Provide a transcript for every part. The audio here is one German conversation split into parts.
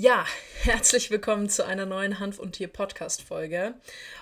Ja, herzlich willkommen zu einer neuen Hanf und Tier Podcast Folge.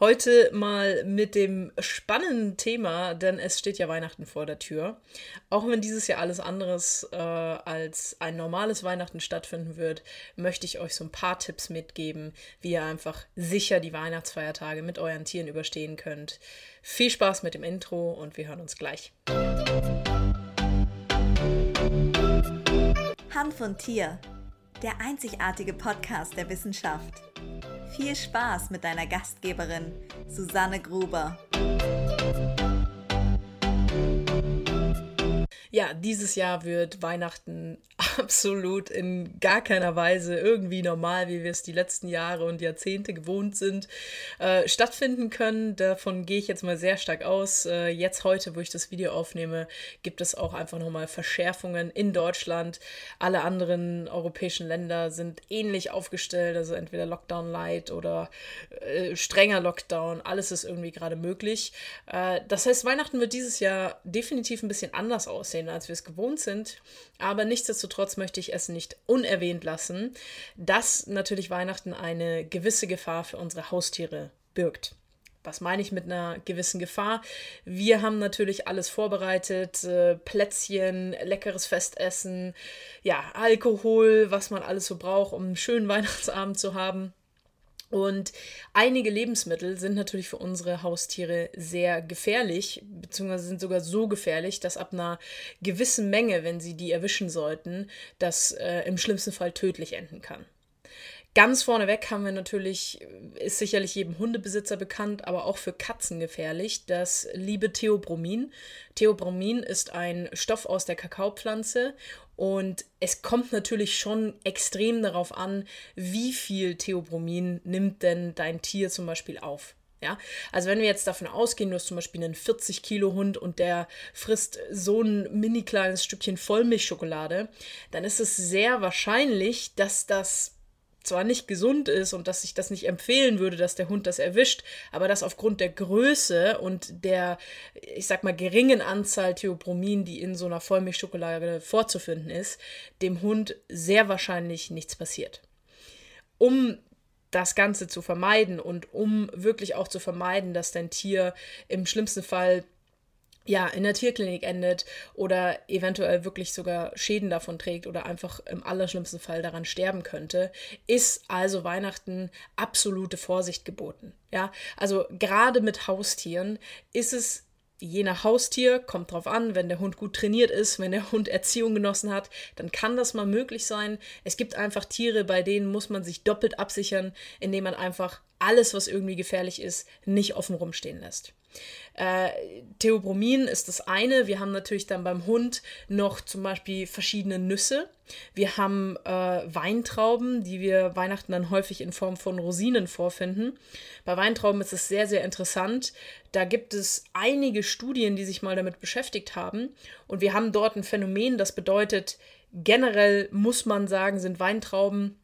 Heute mal mit dem spannenden Thema, denn es steht ja Weihnachten vor der Tür. Auch wenn dieses Jahr alles anderes äh, als ein normales Weihnachten stattfinden wird, möchte ich euch so ein paar Tipps mitgeben, wie ihr einfach sicher die Weihnachtsfeiertage mit euren Tieren überstehen könnt. Viel Spaß mit dem Intro und wir hören uns gleich. Hanf und Tier der einzigartige Podcast der Wissenschaft. Viel Spaß mit deiner Gastgeberin Susanne Gruber. Ja, dieses Jahr wird Weihnachten absolut in gar keiner Weise irgendwie normal, wie wir es die letzten Jahre und Jahrzehnte gewohnt sind, äh, stattfinden können. Davon gehe ich jetzt mal sehr stark aus. Äh, jetzt heute, wo ich das Video aufnehme, gibt es auch einfach nochmal Verschärfungen in Deutschland. Alle anderen europäischen Länder sind ähnlich aufgestellt, also entweder Lockdown Light oder äh, strenger Lockdown. Alles ist irgendwie gerade möglich. Äh, das heißt, Weihnachten wird dieses Jahr definitiv ein bisschen anders aussehen, als wir es gewohnt sind. Aber nichtsdestotrotz möchte ich es nicht unerwähnt lassen, dass natürlich Weihnachten eine gewisse Gefahr für unsere Haustiere birgt. Was meine ich mit einer gewissen Gefahr? Wir haben natürlich alles vorbereitet, äh, Plätzchen, leckeres Festessen, ja, Alkohol, was man alles so braucht, um einen schönen Weihnachtsabend zu haben. Und einige Lebensmittel sind natürlich für unsere Haustiere sehr gefährlich, beziehungsweise sind sogar so gefährlich, dass ab einer gewissen Menge, wenn sie die erwischen sollten, das äh, im schlimmsten Fall tödlich enden kann. Ganz vorneweg haben wir natürlich, ist sicherlich jedem Hundebesitzer bekannt, aber auch für Katzen gefährlich, das liebe Theobromin. Theobromin ist ein Stoff aus der Kakaopflanze und es kommt natürlich schon extrem darauf an, wie viel Theobromin nimmt denn dein Tier zum Beispiel auf. Ja, also wenn wir jetzt davon ausgehen, du hast zum Beispiel einen 40 Kilo Hund und der frisst so ein mini kleines Stückchen Vollmilchschokolade, dann ist es sehr wahrscheinlich, dass das zwar nicht gesund ist und dass ich das nicht empfehlen würde, dass der Hund das erwischt, aber dass aufgrund der Größe und der, ich sag mal, geringen Anzahl Theobromin, die in so einer Vollmilchschokolade vorzufinden ist, dem Hund sehr wahrscheinlich nichts passiert. Um das Ganze zu vermeiden und um wirklich auch zu vermeiden, dass dein Tier im schlimmsten Fall ja, in der Tierklinik endet oder eventuell wirklich sogar Schäden davon trägt oder einfach im allerschlimmsten Fall daran sterben könnte, ist also Weihnachten absolute Vorsicht geboten. Ja, also gerade mit Haustieren ist es je nach Haustier, kommt drauf an, wenn der Hund gut trainiert ist, wenn der Hund Erziehung genossen hat, dann kann das mal möglich sein. Es gibt einfach Tiere, bei denen muss man sich doppelt absichern, indem man einfach alles, was irgendwie gefährlich ist, nicht offen rumstehen lässt. Äh, Theobromin ist das eine. Wir haben natürlich dann beim Hund noch zum Beispiel verschiedene Nüsse. Wir haben äh, Weintrauben, die wir Weihnachten dann häufig in Form von Rosinen vorfinden. Bei Weintrauben ist es sehr, sehr interessant. Da gibt es einige Studien, die sich mal damit beschäftigt haben. Und wir haben dort ein Phänomen, das bedeutet, generell muss man sagen, sind Weintrauben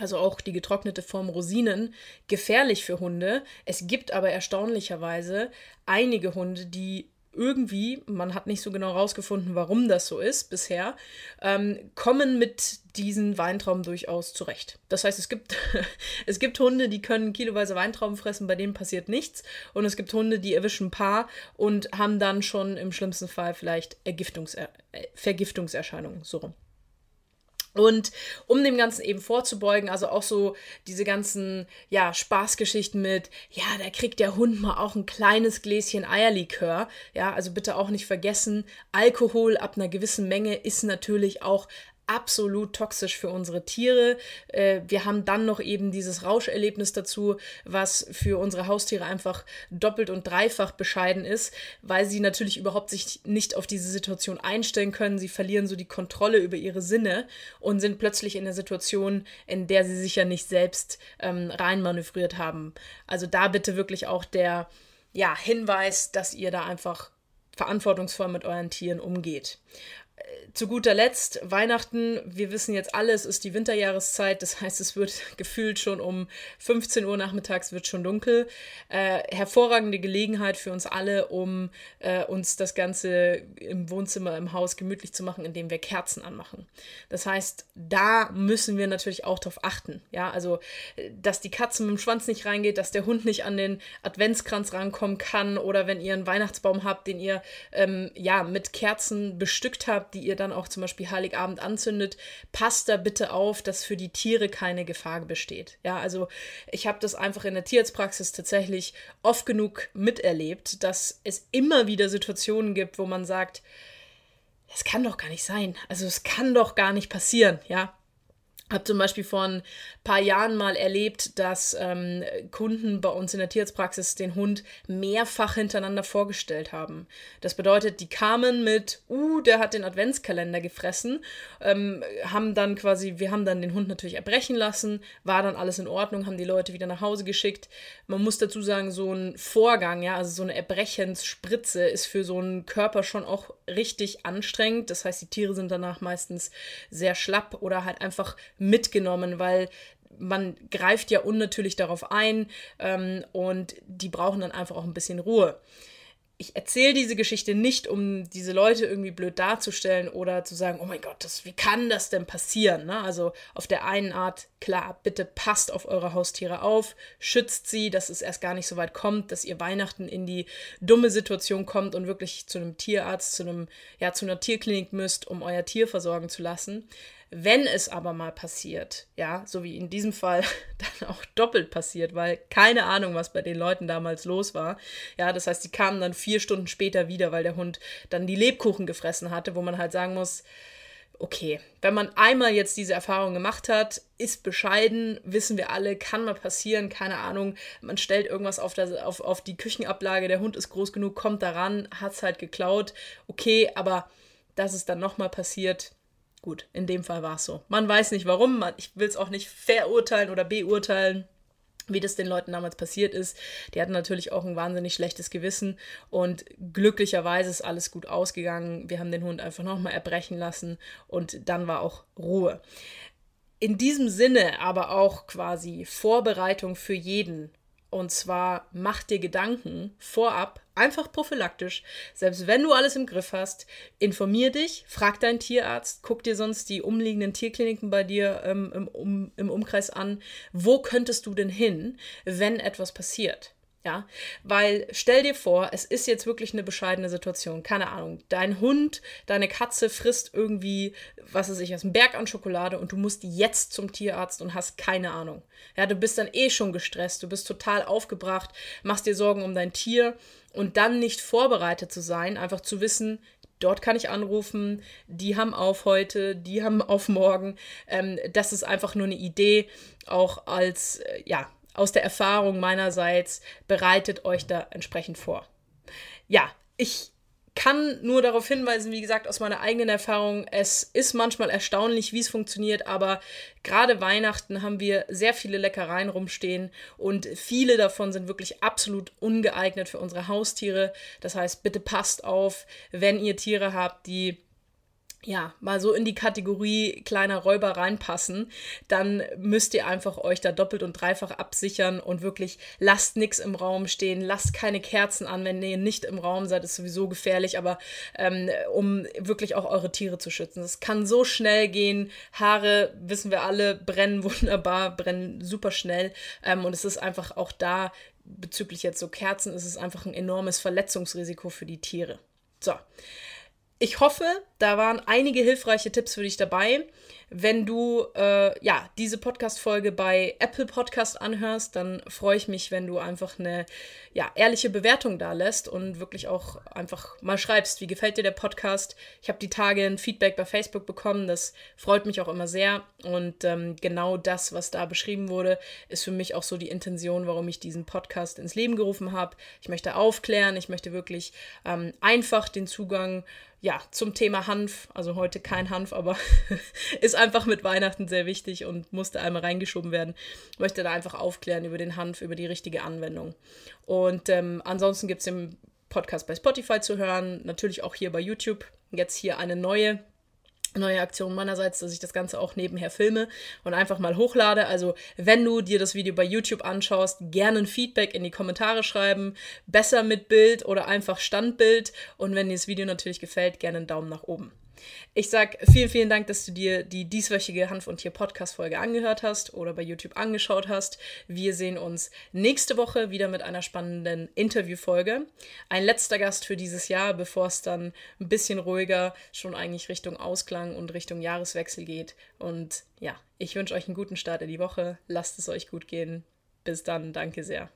also auch die getrocknete Form Rosinen, gefährlich für Hunde. Es gibt aber erstaunlicherweise einige Hunde, die irgendwie, man hat nicht so genau rausgefunden, warum das so ist bisher, ähm, kommen mit diesen Weintrauben durchaus zurecht. Das heißt, es gibt, es gibt Hunde, die können kiloweise Weintrauben fressen, bei denen passiert nichts. Und es gibt Hunde, die erwischen ein paar und haben dann schon im schlimmsten Fall vielleicht Ergiftungs- äh, Vergiftungserscheinungen. So rum. Und um dem Ganzen eben vorzubeugen, also auch so diese ganzen, ja, Spaßgeschichten mit, ja, da kriegt der Hund mal auch ein kleines Gläschen Eierlikör. Ja, also bitte auch nicht vergessen, Alkohol ab einer gewissen Menge ist natürlich auch absolut toxisch für unsere Tiere. Äh, wir haben dann noch eben dieses Rauscherlebnis dazu, was für unsere Haustiere einfach doppelt und dreifach bescheiden ist, weil sie natürlich überhaupt sich nicht auf diese Situation einstellen können. Sie verlieren so die Kontrolle über ihre Sinne und sind plötzlich in der Situation, in der sie sich ja nicht selbst ähm, reinmanövriert haben. Also da bitte wirklich auch der ja, Hinweis, dass ihr da einfach verantwortungsvoll mit euren Tieren umgeht zu guter Letzt, Weihnachten, wir wissen jetzt alles, ist die Winterjahreszeit, das heißt, es wird gefühlt schon um 15 Uhr nachmittags wird schon dunkel. Äh, hervorragende Gelegenheit für uns alle, um äh, uns das Ganze im Wohnzimmer, im Haus gemütlich zu machen, indem wir Kerzen anmachen. Das heißt, da müssen wir natürlich auch darauf achten. Ja, also, dass die Katze mit dem Schwanz nicht reingeht, dass der Hund nicht an den Adventskranz rankommen kann oder wenn ihr einen Weihnachtsbaum habt, den ihr ähm, ja mit Kerzen bestückt habt, die ihr dann auch zum Beispiel Heiligabend anzündet, passt da bitte auf, dass für die Tiere keine Gefahr besteht. Ja, also ich habe das einfach in der Tierarztpraxis tatsächlich oft genug miterlebt, dass es immer wieder Situationen gibt, wo man sagt, es kann doch gar nicht sein. Also es kann doch gar nicht passieren, ja habe zum Beispiel vor ein paar Jahren mal erlebt, dass ähm, Kunden bei uns in der Tierarztpraxis den Hund mehrfach hintereinander vorgestellt haben. Das bedeutet, die kamen mit, uh, der hat den Adventskalender gefressen, ähm, haben dann quasi, wir haben dann den Hund natürlich erbrechen lassen, war dann alles in Ordnung, haben die Leute wieder nach Hause geschickt. Man muss dazu sagen, so ein Vorgang, ja, also so eine Erbrechensspritze ist für so einen Körper schon auch richtig anstrengend. Das heißt, die Tiere sind danach meistens sehr schlapp oder halt einfach mitgenommen, weil man greift ja unnatürlich darauf ein ähm, und die brauchen dann einfach auch ein bisschen Ruhe. Ich erzähle diese Geschichte nicht, um diese Leute irgendwie blöd darzustellen oder zu sagen, oh mein Gott, das, wie kann das denn passieren? Ne? Also auf der einen Art, klar, bitte passt auf eure Haustiere auf, schützt sie, dass es erst gar nicht so weit kommt, dass ihr Weihnachten in die dumme Situation kommt und wirklich zu einem Tierarzt, zu einem, ja, zu einer Tierklinik müsst, um euer Tier versorgen zu lassen. Wenn es aber mal passiert, ja, so wie in diesem Fall dann auch doppelt passiert, weil keine Ahnung, was bei den Leuten damals los war. Ja, das heißt, die kamen dann vier Stunden später wieder, weil der Hund dann die Lebkuchen gefressen hatte, wo man halt sagen muss, okay, wenn man einmal jetzt diese Erfahrung gemacht hat, ist bescheiden, wissen wir alle, kann mal passieren, keine Ahnung, man stellt irgendwas auf, das, auf, auf die Küchenablage, der Hund ist groß genug, kommt daran, hat es halt geklaut, okay, aber dass es dann nochmal passiert, Gut, in dem Fall war es so. Man weiß nicht warum, ich will es auch nicht verurteilen oder beurteilen, wie das den Leuten damals passiert ist. Die hatten natürlich auch ein wahnsinnig schlechtes Gewissen und glücklicherweise ist alles gut ausgegangen. Wir haben den Hund einfach nochmal erbrechen lassen und dann war auch Ruhe. In diesem Sinne aber auch quasi Vorbereitung für jeden. Und zwar mach dir Gedanken vorab, einfach prophylaktisch, selbst wenn du alles im Griff hast, informier dich, frag deinen Tierarzt, guck dir sonst die umliegenden Tierkliniken bei dir ähm, im, um, im Umkreis an. Wo könntest du denn hin, wenn etwas passiert? Ja, weil stell dir vor, es ist jetzt wirklich eine bescheidene Situation. Keine Ahnung. Dein Hund, deine Katze frisst irgendwie, was weiß ich, aus dem Berg an Schokolade und du musst jetzt zum Tierarzt und hast keine Ahnung. Ja, du bist dann eh schon gestresst, du bist total aufgebracht, machst dir Sorgen um dein Tier und dann nicht vorbereitet zu sein, einfach zu wissen, dort kann ich anrufen, die haben auf heute, die haben auf morgen. Ähm, das ist einfach nur eine Idee, auch als, äh, ja, aus der Erfahrung meinerseits, bereitet euch da entsprechend vor. Ja, ich kann nur darauf hinweisen, wie gesagt, aus meiner eigenen Erfahrung, es ist manchmal erstaunlich, wie es funktioniert, aber gerade Weihnachten haben wir sehr viele Leckereien rumstehen und viele davon sind wirklich absolut ungeeignet für unsere Haustiere. Das heißt, bitte passt auf, wenn ihr Tiere habt, die ja, mal so in die Kategorie kleiner Räuber reinpassen, dann müsst ihr einfach euch da doppelt und dreifach absichern und wirklich lasst nichts im Raum stehen, lasst keine Kerzen an, wenn ihr nicht im Raum seid, ist sowieso gefährlich, aber ähm, um wirklich auch eure Tiere zu schützen. Es kann so schnell gehen, Haare, wissen wir alle, brennen wunderbar, brennen super schnell ähm, und es ist einfach auch da, bezüglich jetzt so Kerzen, ist es einfach ein enormes Verletzungsrisiko für die Tiere. So. Ich hoffe, da waren einige hilfreiche Tipps für dich dabei. Wenn du äh, ja diese Podcast-Folge bei Apple Podcast anhörst, dann freue ich mich, wenn du einfach eine ja, ehrliche Bewertung da lässt und wirklich auch einfach mal schreibst, wie gefällt dir der Podcast. Ich habe die Tage ein Feedback bei Facebook bekommen, das freut mich auch immer sehr. Und ähm, genau das, was da beschrieben wurde, ist für mich auch so die Intention, warum ich diesen Podcast ins Leben gerufen habe. Ich möchte aufklären, ich möchte wirklich ähm, einfach den Zugang ja, zum Thema Hanf, also heute kein Hanf, aber ist einfach mit Weihnachten sehr wichtig und musste einmal reingeschoben werden. Ich möchte da einfach aufklären über den Hanf, über die richtige Anwendung. Und ähm, ansonsten gibt es den Podcast bei Spotify zu hören, natürlich auch hier bei YouTube. Jetzt hier eine neue neue Aktion meinerseits, dass ich das Ganze auch nebenher filme und einfach mal hochlade. Also, wenn du dir das Video bei YouTube anschaust, gerne ein Feedback in die Kommentare schreiben. Besser mit Bild oder einfach Standbild. Und wenn dir das Video natürlich gefällt, gerne einen Daumen nach oben. Ich sag vielen, vielen Dank, dass du dir die dieswöchige Hanf und Tier Podcast Folge angehört hast oder bei YouTube angeschaut hast. Wir sehen uns nächste Woche wieder mit einer spannenden Interviewfolge. Ein letzter Gast für dieses Jahr, bevor es dann ein bisschen ruhiger schon eigentlich Richtung Ausklang und Richtung Jahreswechsel geht. Und ja, ich wünsche euch einen guten Start in die Woche. Lasst es euch gut gehen. Bis dann. Danke sehr.